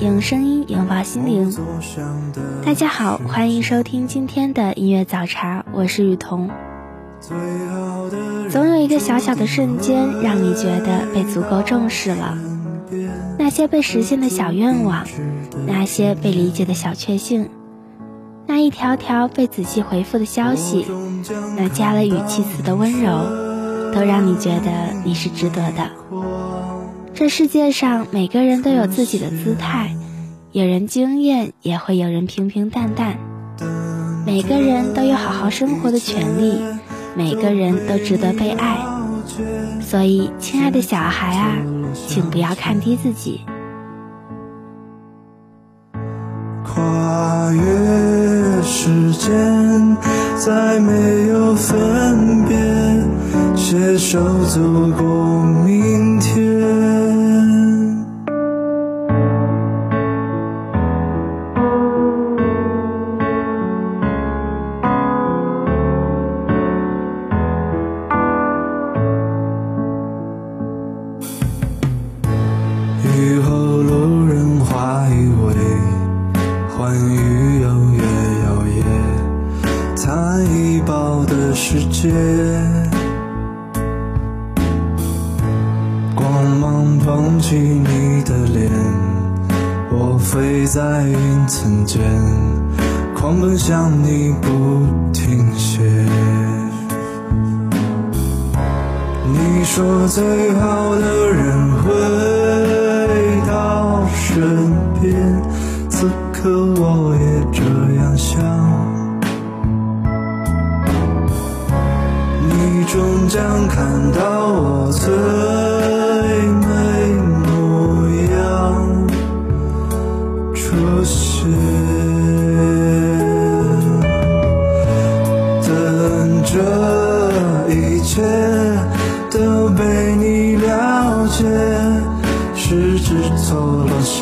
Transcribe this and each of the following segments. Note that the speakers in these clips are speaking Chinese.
用声音拥抱心灵。大家好，欢迎收听今天的音乐早茶，我是雨桐。总有一个小小的瞬间，让你觉得被足够重视了。那些被实现的小愿望，那些被理解的小确幸，那一条条被仔细回复的消息，那加了语气词的温柔，都让你觉得你是值得的。这世界上每个人都有自己的姿态，有人惊艳，也会有人平平淡淡。每个人都有好好生活的权利。每个人都值得被爱，所以，亲爱的小孩啊，请不要看低自己。跨越时间，再没有分别，携手走过明天。夜光芒捧起你的脸我飞在云层间狂奔向你不停歇。你说最好的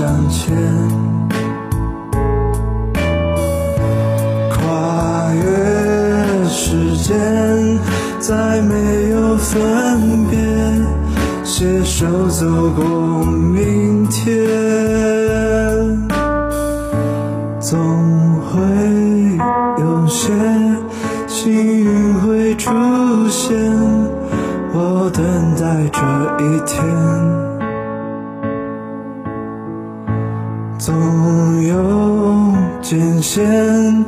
向前，跨越时间，再没有分别，携手走过艰险，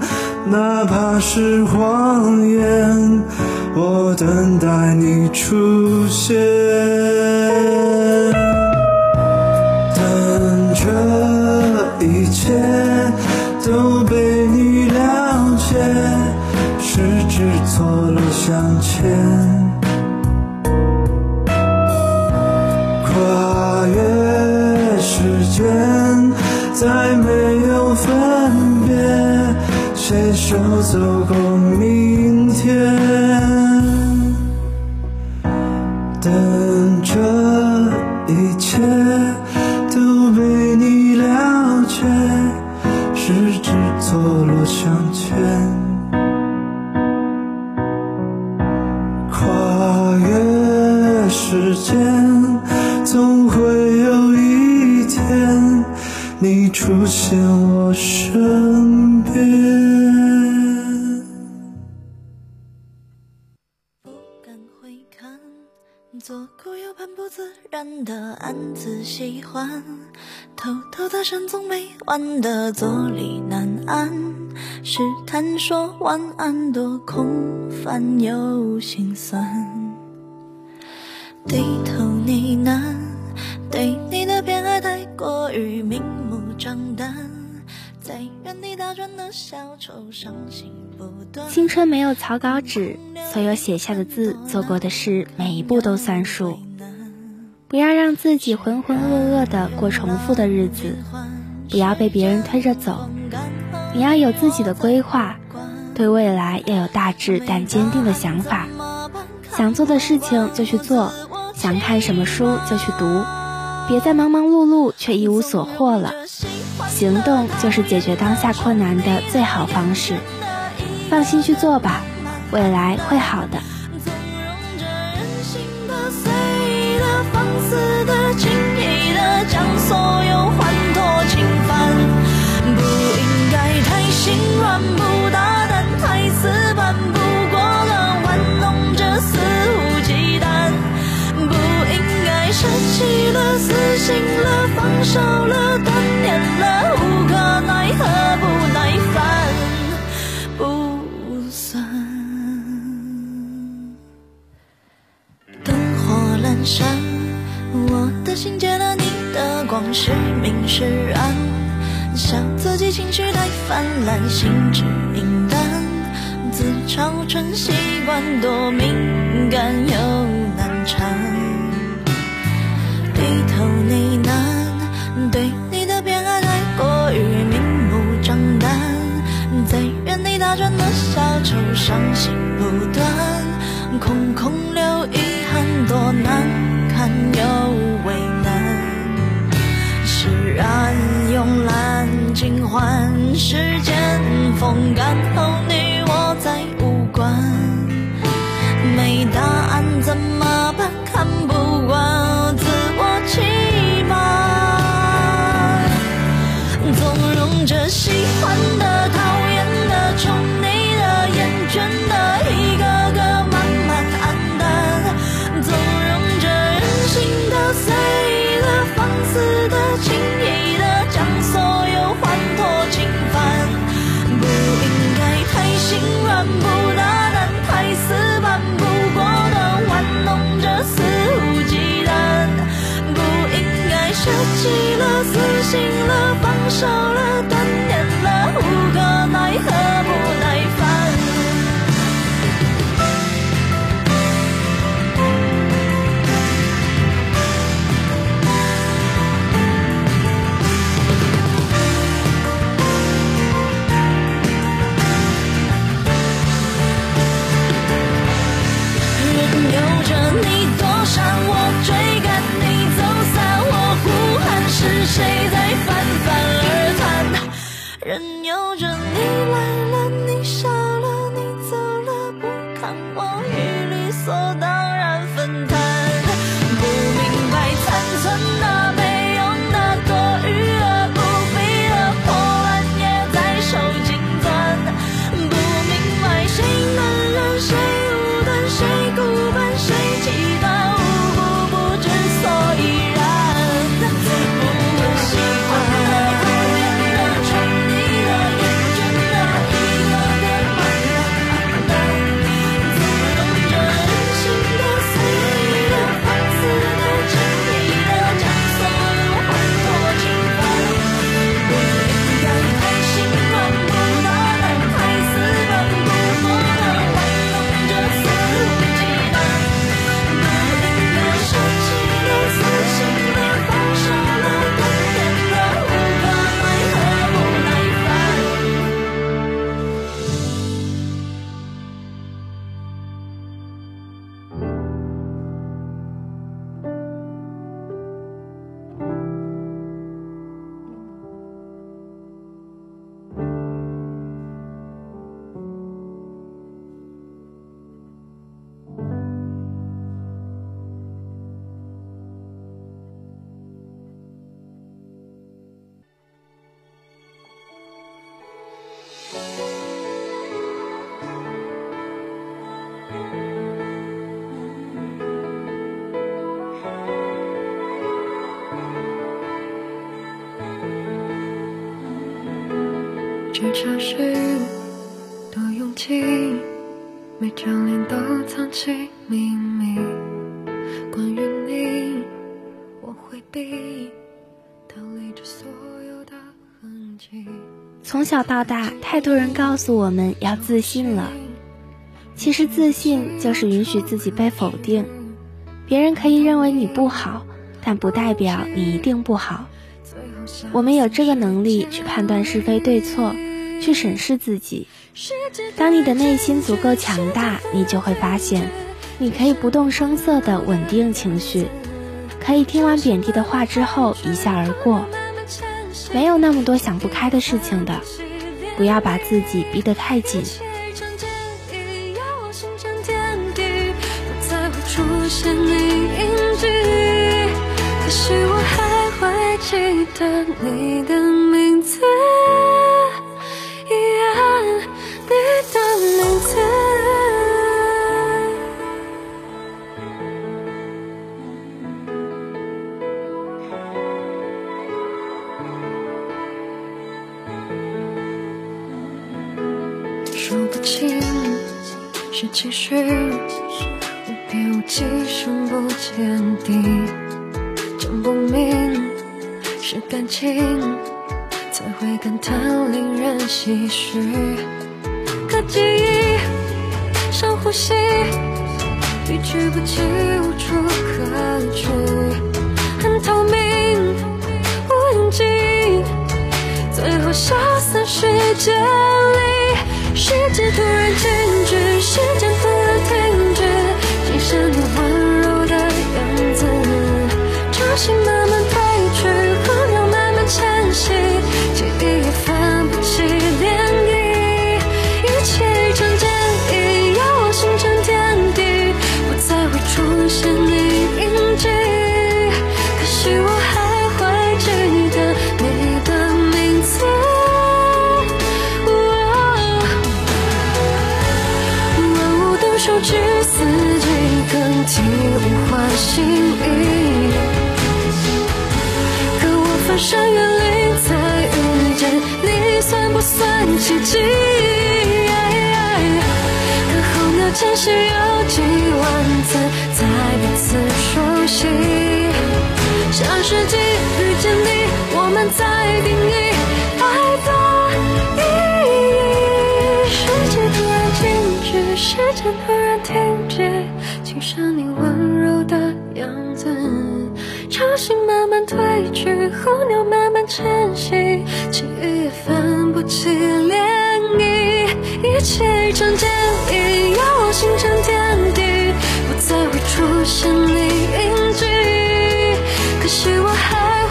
哪怕是谎言，我等待你出现，等这一切都被你了解。十指错落相牵，就足够的坐立难安，试探说晚安多空泛又心酸，低头呢喃，对你的偏爱太过于明目张胆，在原地打转的小丑伤心不断。青春没有草稿纸。所有写下的字、做过的事，每一步都算数。不要让自己浑浑噩噩的过重复的日子，不要被别人推着走。你要有自己的规划，对未来要有大志但坚定的想法。想做的事情就去做，想看什么书就去读，别再忙忙碌碌却一无所获了。行动就是解决当下困难的最好方式。放心去做吧。未来会好的。纵容着任性的、随意的、放肆的、轻易的，将所有去尝试的勇气，每张脸都藏起秘密。关于你，我回避，逃离这所有的痕迹。从小到大，太多人告诉我们要自信了。其实自信就是允许自己被否定。别人可以认为你不好，但不代表你一定不好。我们有这个能力去判断是非对错，去审视自己。当你的内心足够强大，你就会发现，你可以不动声色地稳定情绪，可以听完贬低的话之后一笑而过。没有那么多想不开的事情的，不要把自己逼得太紧。记得你的名字，一去不期，无处可去，很透明，无影迹，最后消散时间里，世界突然静止，时间突然停止，仅剩你温柔的样子，吵醒算奇迹？可候鸟迁徙有几万次，才彼此熟悉。下世纪遇见你，我们在定义爱的意义。世界突然静止，时间流星慢慢退去，候鸟慢慢迁徙，记忆也分不起涟漪，一切一场剪影，要我星辰天地，不再会出现你印记。可惜我还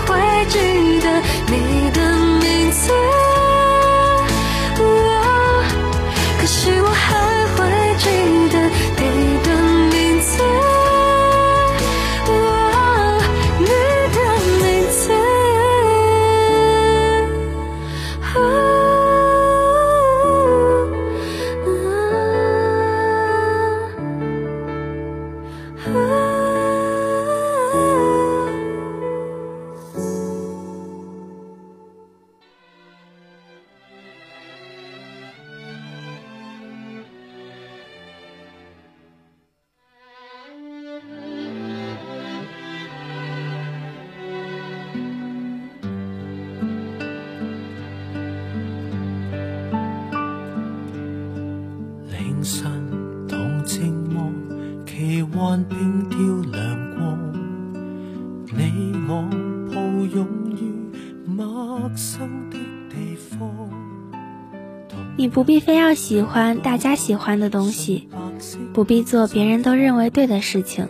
不必非要喜欢大家喜欢的东西，不必做别人都认为对的事情。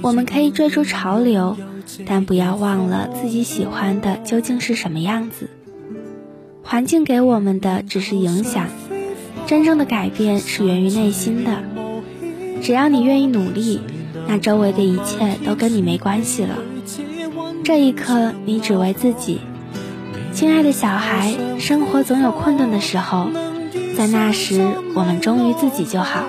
我们可以追逐潮流，但不要忘了自己喜欢的究竟是什么样子。环境给我们的只是影响，真正的改变是源于内心的。只要你愿意努力，那周围的一切都跟你没关系了。这一刻，你只为自己。亲爱的小孩，生活总有困顿的时候，在那时，我们忠于自己就好。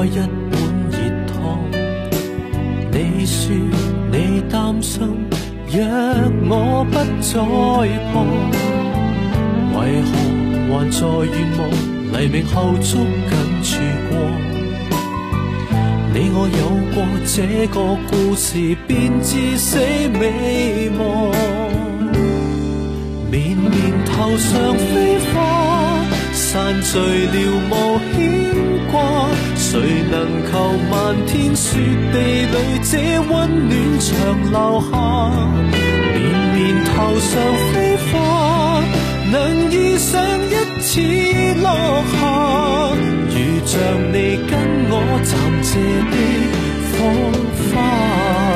多一碗熱湯。你說你擔心，若我不再碰，為何還在願望黎明後捉紧曙光？你我有過這個故事，便至死未忘。綿綿頭上飛花，散聚了無牽掛。谁能求漫天雪地里这温暖长留下？绵绵头上飞花，能遇上一次落霞。如像你跟我暂借的火花。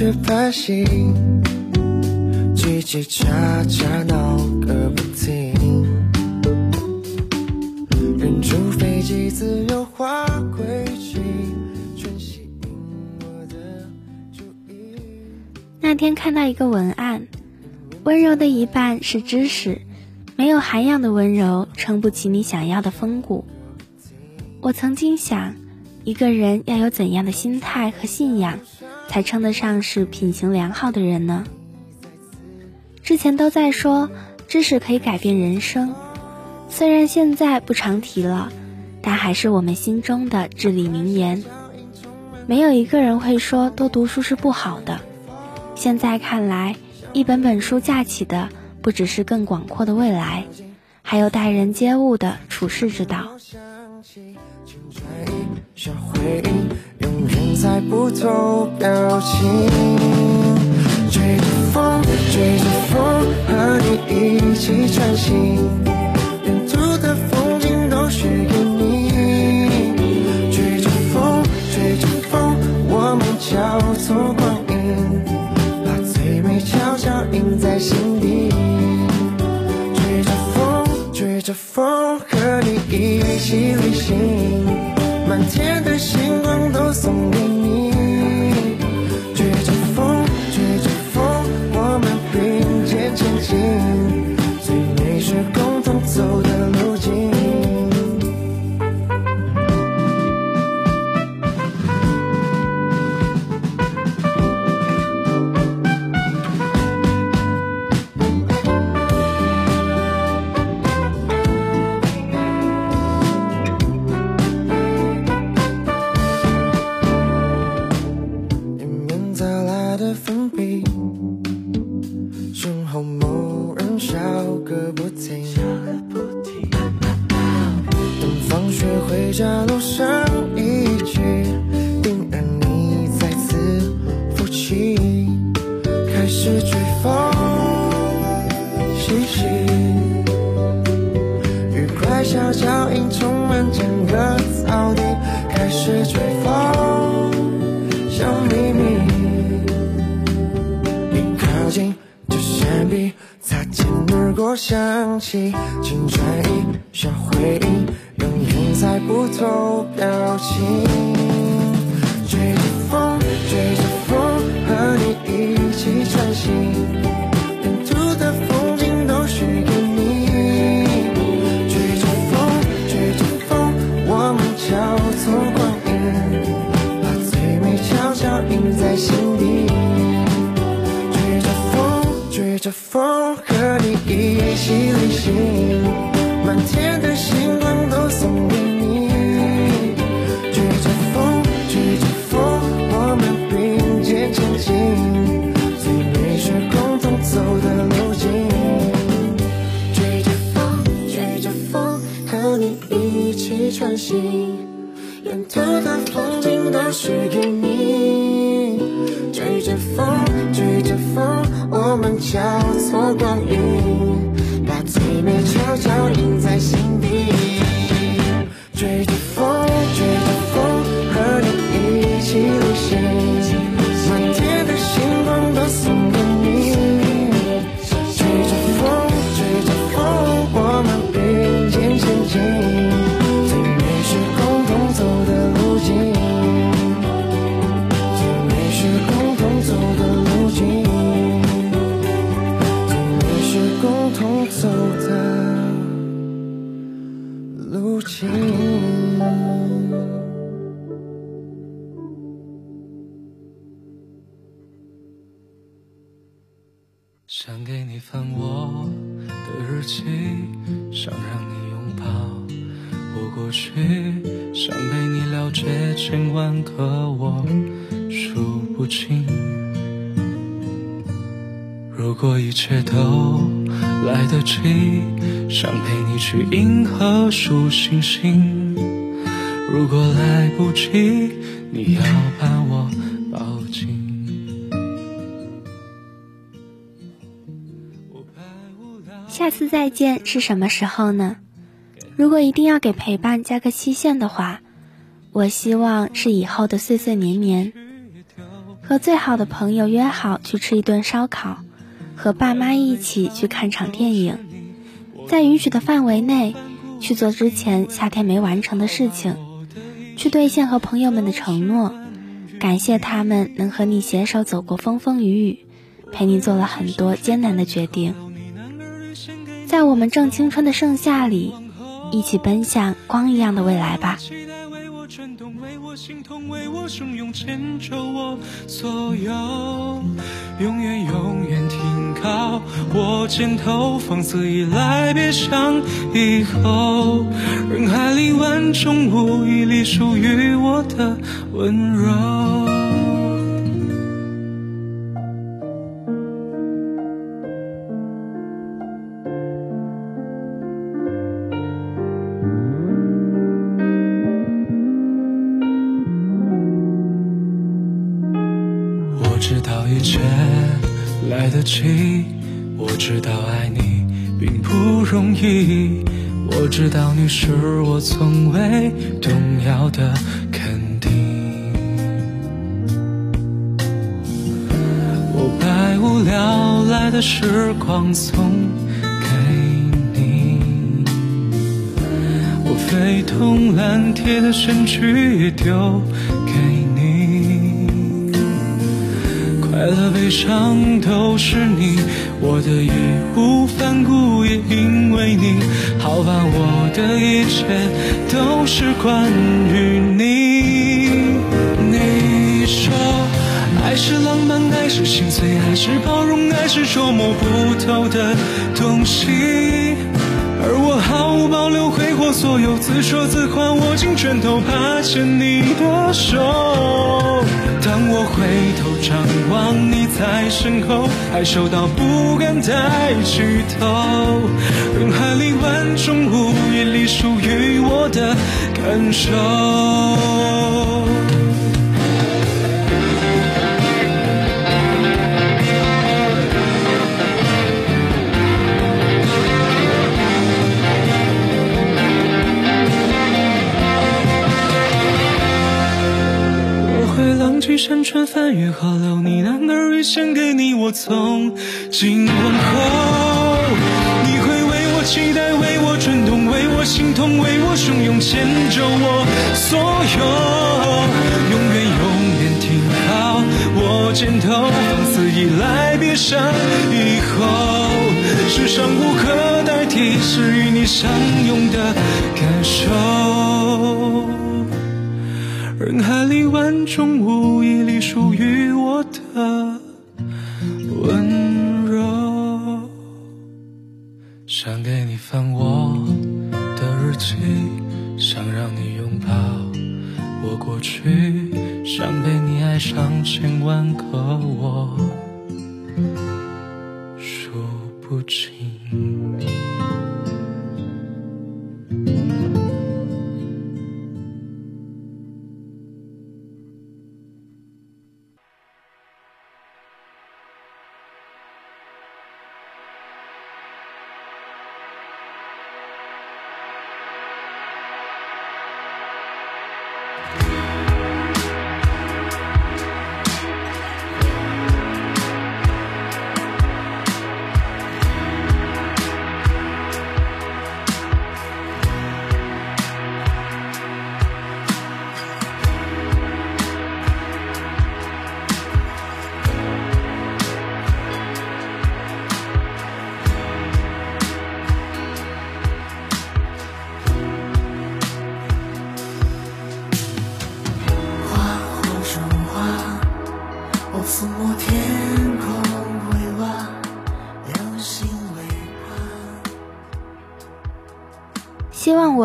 去拍戏，叽叽喳喳闹个不停。人住飞机自由划轨迹，全吸引我的注意。那天看到一个文案，温柔的一半是知识，没有涵养的温柔撑不起你想要的风骨。我曾经想，一个人要有怎样的心态和信仰？才称得上是品行良好的人呢。之前都在说知识可以改变人生，虽然现在不常提了，但还是我们心中的至理名言。没有一个人会说多读书是不好的。现在看来，一本本书架起的不只是更广阔的未来，还有待人接物的处世之道。猜不透表情，追着风，追着风，和你一起穿行，在笑个不停等放学回家路上我想起青春一小回忆，永远在不同表情。追着风，追着风，和你一起穿行，沿途的风景都许给你。追着风，追着风，我们交错光影，把最美悄悄印在心底。追着风，追着风，一起旅行，满天的星光都送给你。追着风，追着风，我们并肩前进，最美是共同走的路径。追着风，追着风，和你一起穿行，沿途的风景都许给你。追着风，追着风，我们交错光影，悄悄印在心再见是什么时候呢？如果一定要给陪伴加个期限的话，我希望是以后的岁岁年年，和最好的朋友约好去吃一顿烧烤，和爸妈一起去看场电影，在允许的范围内去做之前夏天没完成的事情，去兑现和朋友们的承诺，感谢他们能和你携手走过风风雨雨，陪你做了很多艰难的决定。在我们正青春的盛夏里，一起奔向光一样的未来吧。期待为我转动，为我心痛，为我汹涌，牵着我左右，永远永远停靠我肩头，放肆依赖，别想以后。人海里万种无一粒属于我的温柔。一切来得及，我知道爱你并不容易，我知道你是我从未动摇的肯定。我百无聊赖的时光送给你，我非同蓝铁的身躯也丢快乐悲伤都是你，我的义无反顾也因为你。好吧，我的一切都是关于你。你说，爱是浪漫，爱是心碎，爱是包容，爱是捉摸不透的东西。而我毫无保留挥霍所有，自说自话，握紧拳头，怕牵你的手。当我回头张望你在身后，害羞到不敢抬起头。人海里万种无一里属于我的感受。浪迹山川，翻越河流，呢喃耳语献给你，我从今往后，你会为我期待，为我转动，为我心痛，为我汹涌，牵着我所有，永远永远停靠我肩头，放肆依赖，别伤以后，世上无可代替，是与你相拥的感受。人海里万种无一里属于我的温柔，想给你翻我的日记，想让你拥抱我过去，想被你爱上千万个我，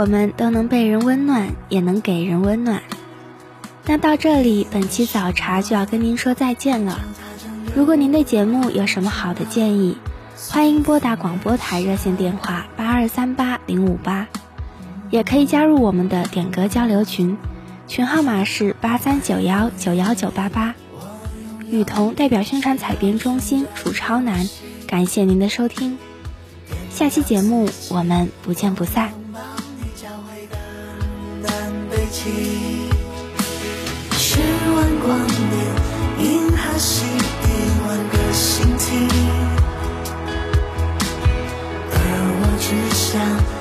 我们都能被人温暖，也能给人温暖。那到这里，本期早茶就要跟您说再见了。如果您对节目有什么好的建议，欢迎拨打广播台热线电话八二三八零五八，也可以加入我们的点歌交流群，群号码是八三九幺九幺九八八。雨桐代表宣传采编中心楚超南，感谢您的收听。下期节目我们不见不散。光年，银河系一万个星体，而我只想。